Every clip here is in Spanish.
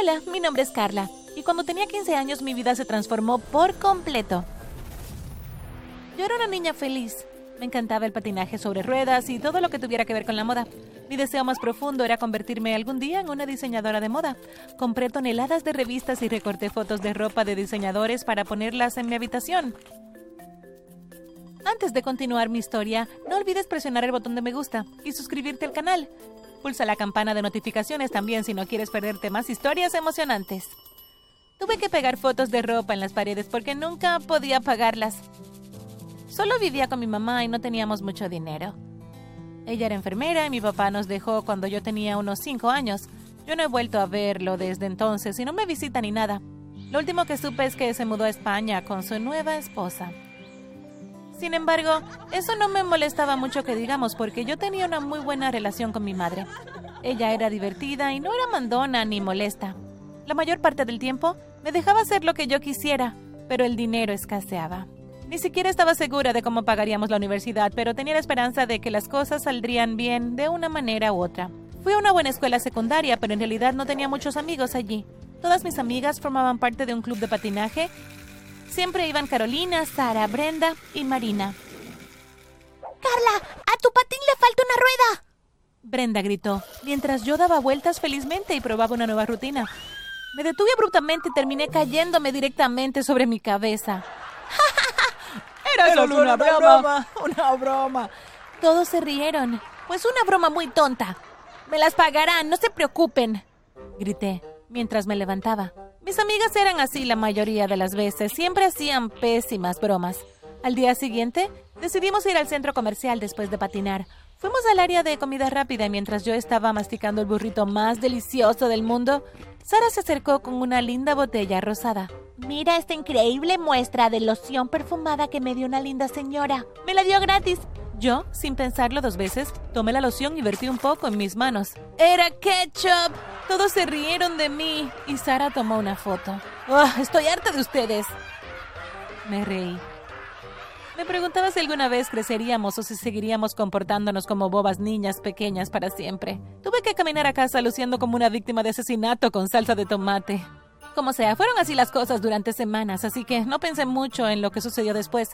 Hola, mi nombre es Carla, y cuando tenía 15 años mi vida se transformó por completo. Yo era una niña feliz. Me encantaba el patinaje sobre ruedas y todo lo que tuviera que ver con la moda. Mi deseo más profundo era convertirme algún día en una diseñadora de moda. Compré toneladas de revistas y recorté fotos de ropa de diseñadores para ponerlas en mi habitación. Antes de continuar mi historia, no olvides presionar el botón de me gusta y suscribirte al canal. Pulsa la campana de notificaciones también si no quieres perderte más historias emocionantes. Tuve que pegar fotos de ropa en las paredes porque nunca podía pagarlas. Solo vivía con mi mamá y no teníamos mucho dinero. Ella era enfermera y mi papá nos dejó cuando yo tenía unos 5 años. Yo no he vuelto a verlo desde entonces y no me visita ni nada. Lo último que supe es que se mudó a España con su nueva esposa. Sin embargo, eso no me molestaba mucho que digamos porque yo tenía una muy buena relación con mi madre. Ella era divertida y no era mandona ni molesta. La mayor parte del tiempo me dejaba hacer lo que yo quisiera, pero el dinero escaseaba. Ni siquiera estaba segura de cómo pagaríamos la universidad, pero tenía la esperanza de que las cosas saldrían bien de una manera u otra. Fui a una buena escuela secundaria, pero en realidad no tenía muchos amigos allí. Todas mis amigas formaban parte de un club de patinaje Siempre iban Carolina, Sara, Brenda y Marina. Carla, a tu patín le falta una rueda. Brenda gritó, mientras yo daba vueltas felizmente y probaba una nueva rutina. Me detuve abruptamente y terminé cayéndome directamente sobre mi cabeza. Era solo una broma, una broma. Todos se rieron. Pues una broma muy tonta. Me las pagarán, no se preocupen. Grité mientras me levantaba. Mis amigas eran así la mayoría de las veces, siempre hacían pésimas bromas. Al día siguiente, decidimos ir al centro comercial después de patinar. Fuimos al área de comida rápida y mientras yo estaba masticando el burrito más delicioso del mundo, Sara se acercó con una linda botella rosada. Mira esta increíble muestra de loción perfumada que me dio una linda señora. Me la dio gratis. Yo, sin pensarlo dos veces, tomé la loción y vertí un poco en mis manos. ¡Era ketchup! Todos se rieron de mí y Sara tomó una foto. ¡Oh, estoy harta de ustedes! Me reí. Me preguntaba si alguna vez creceríamos o si seguiríamos comportándonos como bobas niñas pequeñas para siempre. Tuve que caminar a casa luciendo como una víctima de asesinato con salsa de tomate. Como sea, fueron así las cosas durante semanas, así que no pensé mucho en lo que sucedió después.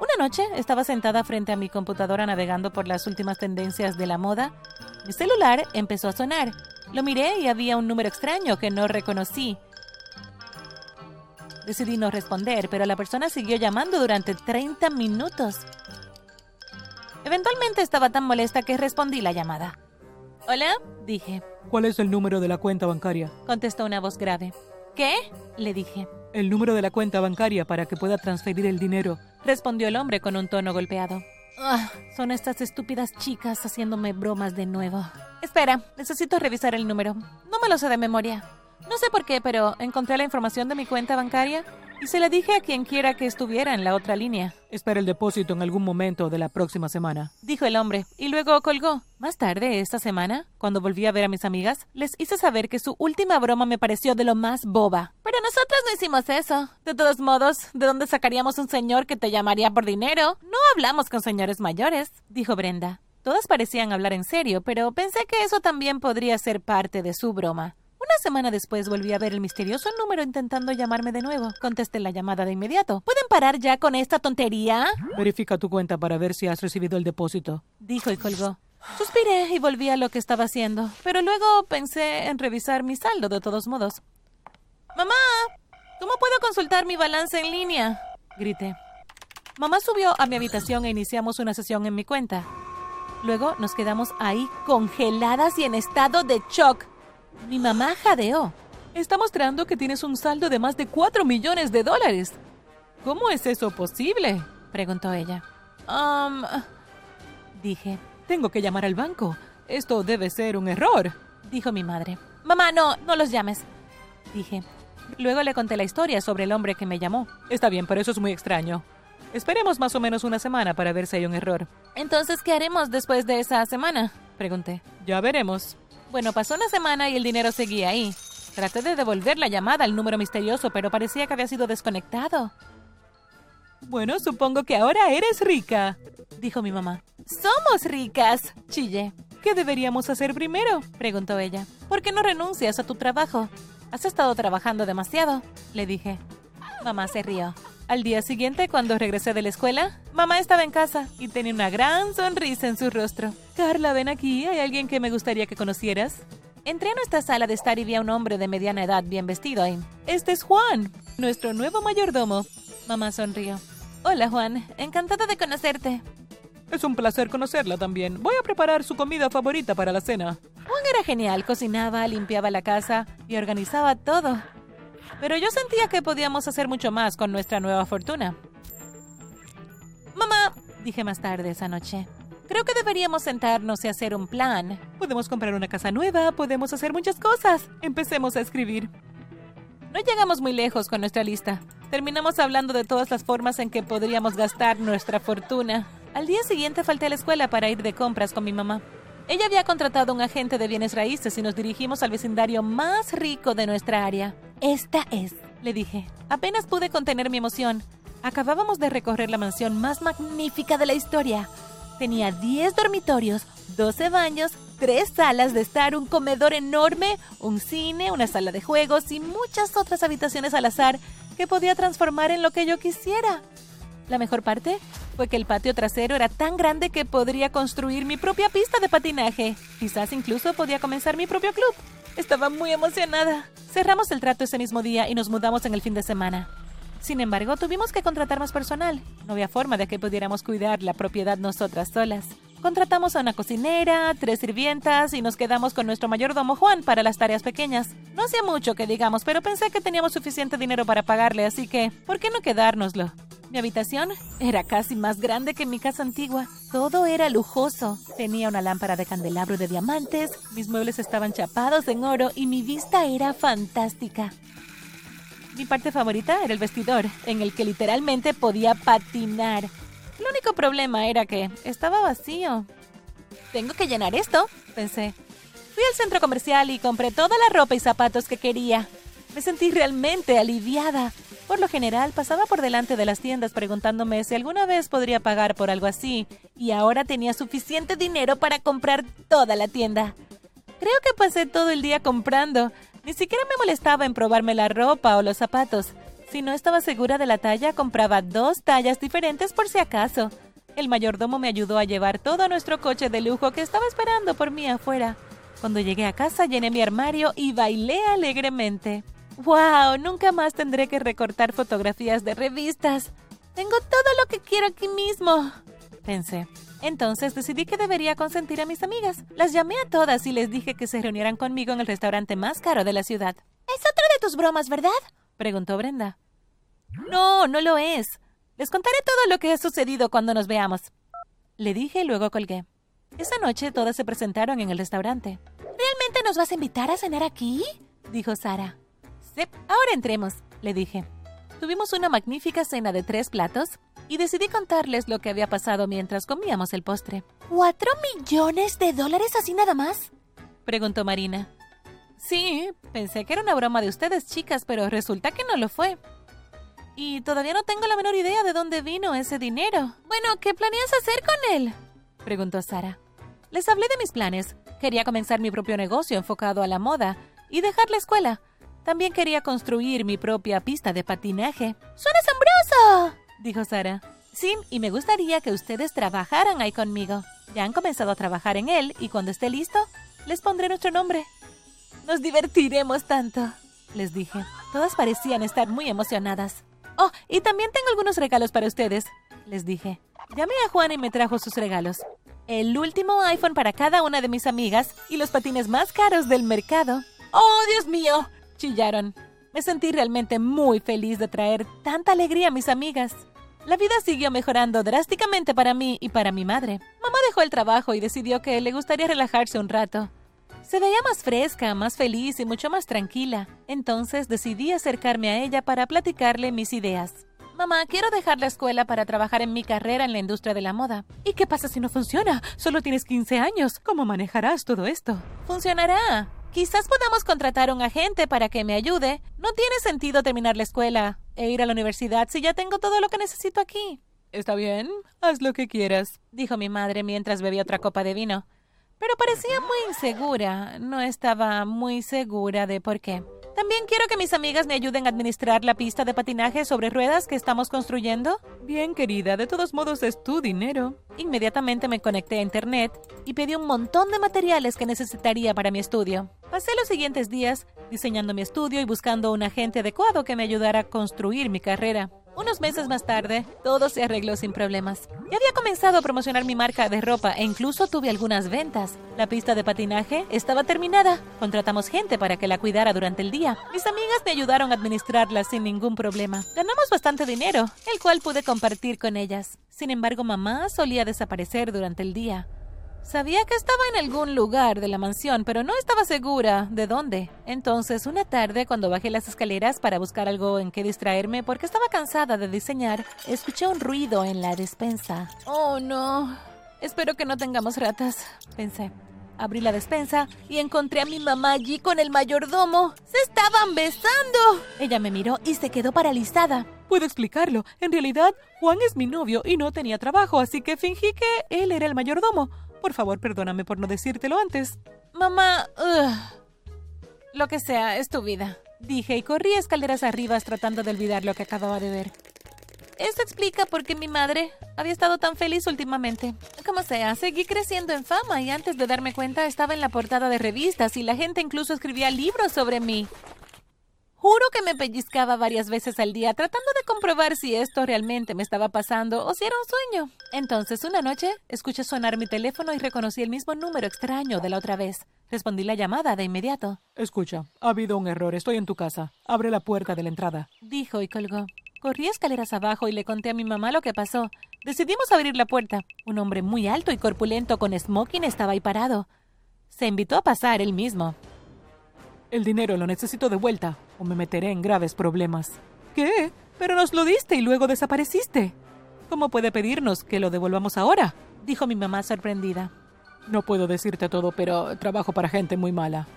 Una noche estaba sentada frente a mi computadora navegando por las últimas tendencias de la moda. Mi celular empezó a sonar. Lo miré y había un número extraño que no reconocí. Decidí no responder, pero la persona siguió llamando durante 30 minutos. Eventualmente estaba tan molesta que respondí la llamada. Hola, dije. ¿Cuál es el número de la cuenta bancaria? Contestó una voz grave. ¿Qué? le dije. El número de la cuenta bancaria para que pueda transferir el dinero respondió el hombre con un tono golpeado. Ah, son estas estúpidas chicas haciéndome bromas de nuevo. Espera, necesito revisar el número. No me lo sé de memoria. No sé por qué, pero encontré la información de mi cuenta bancaria y se la dije a quien quiera que estuviera en la otra línea. Espera el depósito en algún momento de la próxima semana, dijo el hombre, y luego colgó. Más tarde, esta semana, cuando volví a ver a mis amigas, les hice saber que su última broma me pareció de lo más boba. Pero nosotras no hicimos eso. De todos modos, ¿de dónde sacaríamos un señor que te llamaría por dinero? No hablamos con señores mayores, dijo Brenda. Todas parecían hablar en serio, pero pensé que eso también podría ser parte de su broma. Una semana después volví a ver el misterioso número intentando llamarme de nuevo. Contesté la llamada de inmediato. ¿Pueden parar ya con esta tontería? Verifica tu cuenta para ver si has recibido el depósito. Dijo y colgó. Suspiré y volví a lo que estaba haciendo, pero luego pensé en revisar mi saldo de todos modos. Mamá, ¿cómo puedo consultar mi balance en línea? Grité. Mamá subió a mi habitación e iniciamos una sesión en mi cuenta. Luego nos quedamos ahí congeladas y en estado de shock. Mi mamá jadeó. Está mostrando que tienes un saldo de más de 4 millones de dólares. ¿Cómo es eso posible? preguntó ella. Um, dije, tengo que llamar al banco. Esto debe ser un error, dijo mi madre. Mamá, no, no los llames, dije. Luego le conté la historia sobre el hombre que me llamó. Está bien, pero eso es muy extraño. Esperemos más o menos una semana para ver si hay un error. Entonces, ¿qué haremos después de esa semana? Pregunté. Ya veremos. Bueno, pasó una semana y el dinero seguía ahí. Traté de devolver la llamada al número misterioso, pero parecía que había sido desconectado. Bueno, supongo que ahora eres rica, dijo mi mamá. Somos ricas, chillé. ¿Qué deberíamos hacer primero? preguntó ella. ¿Por qué no renuncias a tu trabajo? Has estado trabajando demasiado, le dije. Mamá se rió. Al día siguiente, cuando regresé de la escuela, mamá estaba en casa y tenía una gran sonrisa en su rostro. Carla, ven aquí, ¿hay alguien que me gustaría que conocieras? Entré a nuestra sala de estar y vi a un hombre de mediana edad bien vestido ahí. Este es Juan, nuestro nuevo mayordomo. Mamá sonrió. Hola, Juan. Encantada de conocerte. Es un placer conocerla también. Voy a preparar su comida favorita para la cena. Juan era genial. Cocinaba, limpiaba la casa y organizaba todo. Pero yo sentía que podíamos hacer mucho más con nuestra nueva fortuna. Mamá, dije más tarde esa noche, creo que deberíamos sentarnos y hacer un plan. Podemos comprar una casa nueva, podemos hacer muchas cosas. Empecemos a escribir. No llegamos muy lejos con nuestra lista. Terminamos hablando de todas las formas en que podríamos gastar nuestra fortuna. Al día siguiente falté a la escuela para ir de compras con mi mamá. Ella había contratado un agente de bienes raíces y nos dirigimos al vecindario más rico de nuestra área. Esta es, le dije. Apenas pude contener mi emoción. Acabábamos de recorrer la mansión más magnífica de la historia. Tenía 10 dormitorios, 12 baños, 3 salas de estar, un comedor enorme, un cine, una sala de juegos y muchas otras habitaciones al azar que podía transformar en lo que yo quisiera. La mejor parte fue que el patio trasero era tan grande que podría construir mi propia pista de patinaje. Quizás incluso podía comenzar mi propio club. Estaba muy emocionada. Cerramos el trato ese mismo día y nos mudamos en el fin de semana. Sin embargo, tuvimos que contratar más personal. No había forma de que pudiéramos cuidar la propiedad nosotras solas. Contratamos a una cocinera, tres sirvientas y nos quedamos con nuestro mayordomo Juan para las tareas pequeñas. No hacía mucho que digamos, pero pensé que teníamos suficiente dinero para pagarle, así que, ¿por qué no quedárnoslo? Mi habitación era casi más grande que mi casa antigua. Todo era lujoso. Tenía una lámpara de candelabro de diamantes, mis muebles estaban chapados en oro y mi vista era fantástica. Mi parte favorita era el vestidor, en el que literalmente podía patinar. El único problema era que estaba vacío. Tengo que llenar esto, pensé. Fui al centro comercial y compré toda la ropa y zapatos que quería. Me sentí realmente aliviada. Por lo general, pasaba por delante de las tiendas preguntándome si alguna vez podría pagar por algo así, y ahora tenía suficiente dinero para comprar toda la tienda. Creo que pasé todo el día comprando. Ni siquiera me molestaba en probarme la ropa o los zapatos. Si no estaba segura de la talla, compraba dos tallas diferentes por si acaso. El mayordomo me ayudó a llevar todo nuestro coche de lujo que estaba esperando por mí afuera. Cuando llegué a casa llené mi armario y bailé alegremente. ¡Wow! Nunca más tendré que recortar fotografías de revistas. Tengo todo lo que quiero aquí mismo. Pensé. Entonces decidí que debería consentir a mis amigas. Las llamé a todas y les dije que se reunieran conmigo en el restaurante más caro de la ciudad. Es otra de tus bromas, ¿verdad? Preguntó Brenda. No, no lo es. Les contaré todo lo que ha sucedido cuando nos veamos. Le dije y luego colgué. Esa noche todas se presentaron en el restaurante. ¿Realmente nos vas a invitar a cenar aquí? Dijo Sara. Ahora entremos, le dije. Tuvimos una magnífica cena de tres platos y decidí contarles lo que había pasado mientras comíamos el postre. ¿Cuatro millones de dólares así nada más? Preguntó Marina. Sí, pensé que era una broma de ustedes, chicas, pero resulta que no lo fue. Y todavía no tengo la menor idea de dónde vino ese dinero. Bueno, ¿qué planeas hacer con él? Preguntó Sara. Les hablé de mis planes. Quería comenzar mi propio negocio enfocado a la moda y dejar la escuela. También quería construir mi propia pista de patinaje. ¡Suena asombroso! dijo Sara. Sí, y me gustaría que ustedes trabajaran ahí conmigo. Ya han comenzado a trabajar en él y cuando esté listo, les pondré nuestro nombre. Nos divertiremos tanto, les dije. Todas parecían estar muy emocionadas. Oh, y también tengo algunos regalos para ustedes, les dije. Llamé a Juan y me trajo sus regalos. El último iPhone para cada una de mis amigas y los patines más caros del mercado. ¡Oh, Dios mío! Chillaron. Me sentí realmente muy feliz de traer tanta alegría a mis amigas. La vida siguió mejorando drásticamente para mí y para mi madre. Mamá dejó el trabajo y decidió que le gustaría relajarse un rato. Se veía más fresca, más feliz y mucho más tranquila. Entonces decidí acercarme a ella para platicarle mis ideas. Mamá, quiero dejar la escuela para trabajar en mi carrera en la industria de la moda. ¿Y qué pasa si no funciona? Solo tienes 15 años. ¿Cómo manejarás todo esto? Funcionará. Quizás podamos contratar a un agente para que me ayude. No tiene sentido terminar la escuela e ir a la universidad si ya tengo todo lo que necesito aquí. Está bien, haz lo que quieras, dijo mi madre mientras bebía otra copa de vino. Pero parecía muy insegura. No estaba muy segura de por qué. También quiero que mis amigas me ayuden a administrar la pista de patinaje sobre ruedas que estamos construyendo. Bien, querida, de todos modos es tu dinero. Inmediatamente me conecté a internet y pedí un montón de materiales que necesitaría para mi estudio. Pasé los siguientes días diseñando mi estudio y buscando un agente adecuado que me ayudara a construir mi carrera. Unos meses más tarde, todo se arregló sin problemas. Ya había comenzado a promocionar mi marca de ropa e incluso tuve algunas ventas. La pista de patinaje estaba terminada. Contratamos gente para que la cuidara durante el día. Mis amigas me ayudaron a administrarla sin ningún problema. Ganamos bastante dinero, el cual pude compartir con ellas. Sin embargo, mamá solía desaparecer durante el día. Sabía que estaba en algún lugar de la mansión, pero no estaba segura de dónde. Entonces, una tarde, cuando bajé las escaleras para buscar algo en que distraerme porque estaba cansada de diseñar, escuché un ruido en la despensa. Oh, no. Espero que no tengamos ratas, pensé. Abrí la despensa y encontré a mi mamá allí con el mayordomo. ¡Se estaban besando! Ella me miró y se quedó paralizada. Puedo explicarlo. En realidad, Juan es mi novio y no tenía trabajo, así que fingí que él era el mayordomo. Por favor, perdóname por no decírtelo antes. Mamá, lo que sea, es tu vida. Dije y corrí escaleras arriba tratando de olvidar lo que acababa de ver. Esto explica por qué mi madre había estado tan feliz últimamente. Como sea, seguí creciendo en fama y antes de darme cuenta estaba en la portada de revistas y la gente incluso escribía libros sobre mí. Juro que me pellizcaba varias veces al día tratando de comprobar si esto realmente me estaba pasando o si era un sueño. Entonces, una noche, escuché sonar mi teléfono y reconocí el mismo número extraño de la otra vez. Respondí la llamada de inmediato. Escucha, ha habido un error. Estoy en tu casa. Abre la puerta de la entrada. Dijo y colgó. Corrí escaleras abajo y le conté a mi mamá lo que pasó. Decidimos abrir la puerta. Un hombre muy alto y corpulento con smoking estaba ahí parado. Se invitó a pasar él mismo. El dinero lo necesito de vuelta o me meteré en graves problemas. ¿Qué? Pero nos lo diste y luego desapareciste. ¿Cómo puede pedirnos que lo devolvamos ahora? dijo mi mamá sorprendida. No puedo decirte todo, pero trabajo para gente muy mala.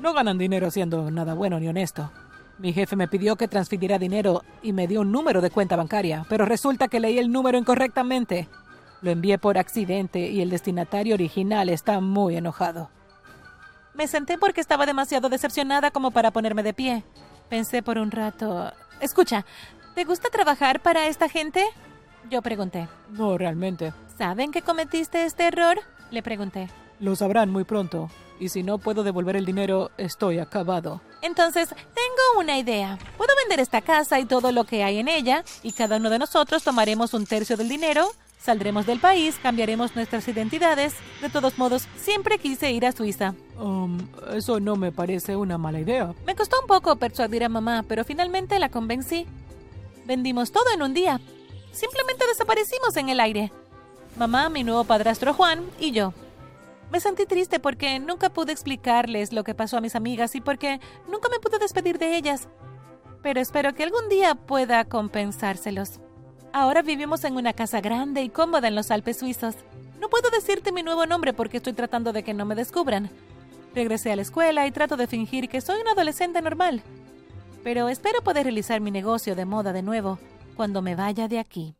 No ganan dinero haciendo nada bueno ni honesto. Mi jefe me pidió que transfiriera dinero y me dio un número de cuenta bancaria, pero resulta que leí el número incorrectamente. Lo envié por accidente y el destinatario original está muy enojado. Me senté porque estaba demasiado decepcionada como para ponerme de pie. Pensé por un rato. Escucha, ¿te gusta trabajar para esta gente? Yo pregunté. No, realmente. ¿Saben que cometiste este error? Le pregunté. Lo sabrán muy pronto. Y si no puedo devolver el dinero, estoy acabado. Entonces, tengo una idea. Puedo vender esta casa y todo lo que hay en ella, y cada uno de nosotros tomaremos un tercio del dinero Saldremos del país, cambiaremos nuestras identidades. De todos modos, siempre quise ir a Suiza. Um, eso no me parece una mala idea. Me costó un poco persuadir a mamá, pero finalmente la convencí. Vendimos todo en un día. Simplemente desaparecimos en el aire. Mamá, mi nuevo padrastro Juan y yo. Me sentí triste porque nunca pude explicarles lo que pasó a mis amigas y porque nunca me pude despedir de ellas. Pero espero que algún día pueda compensárselos. Ahora vivimos en una casa grande y cómoda en los Alpes suizos. No puedo decirte mi nuevo nombre porque estoy tratando de que no me descubran. Regresé a la escuela y trato de fingir que soy un adolescente normal. Pero espero poder realizar mi negocio de moda de nuevo cuando me vaya de aquí.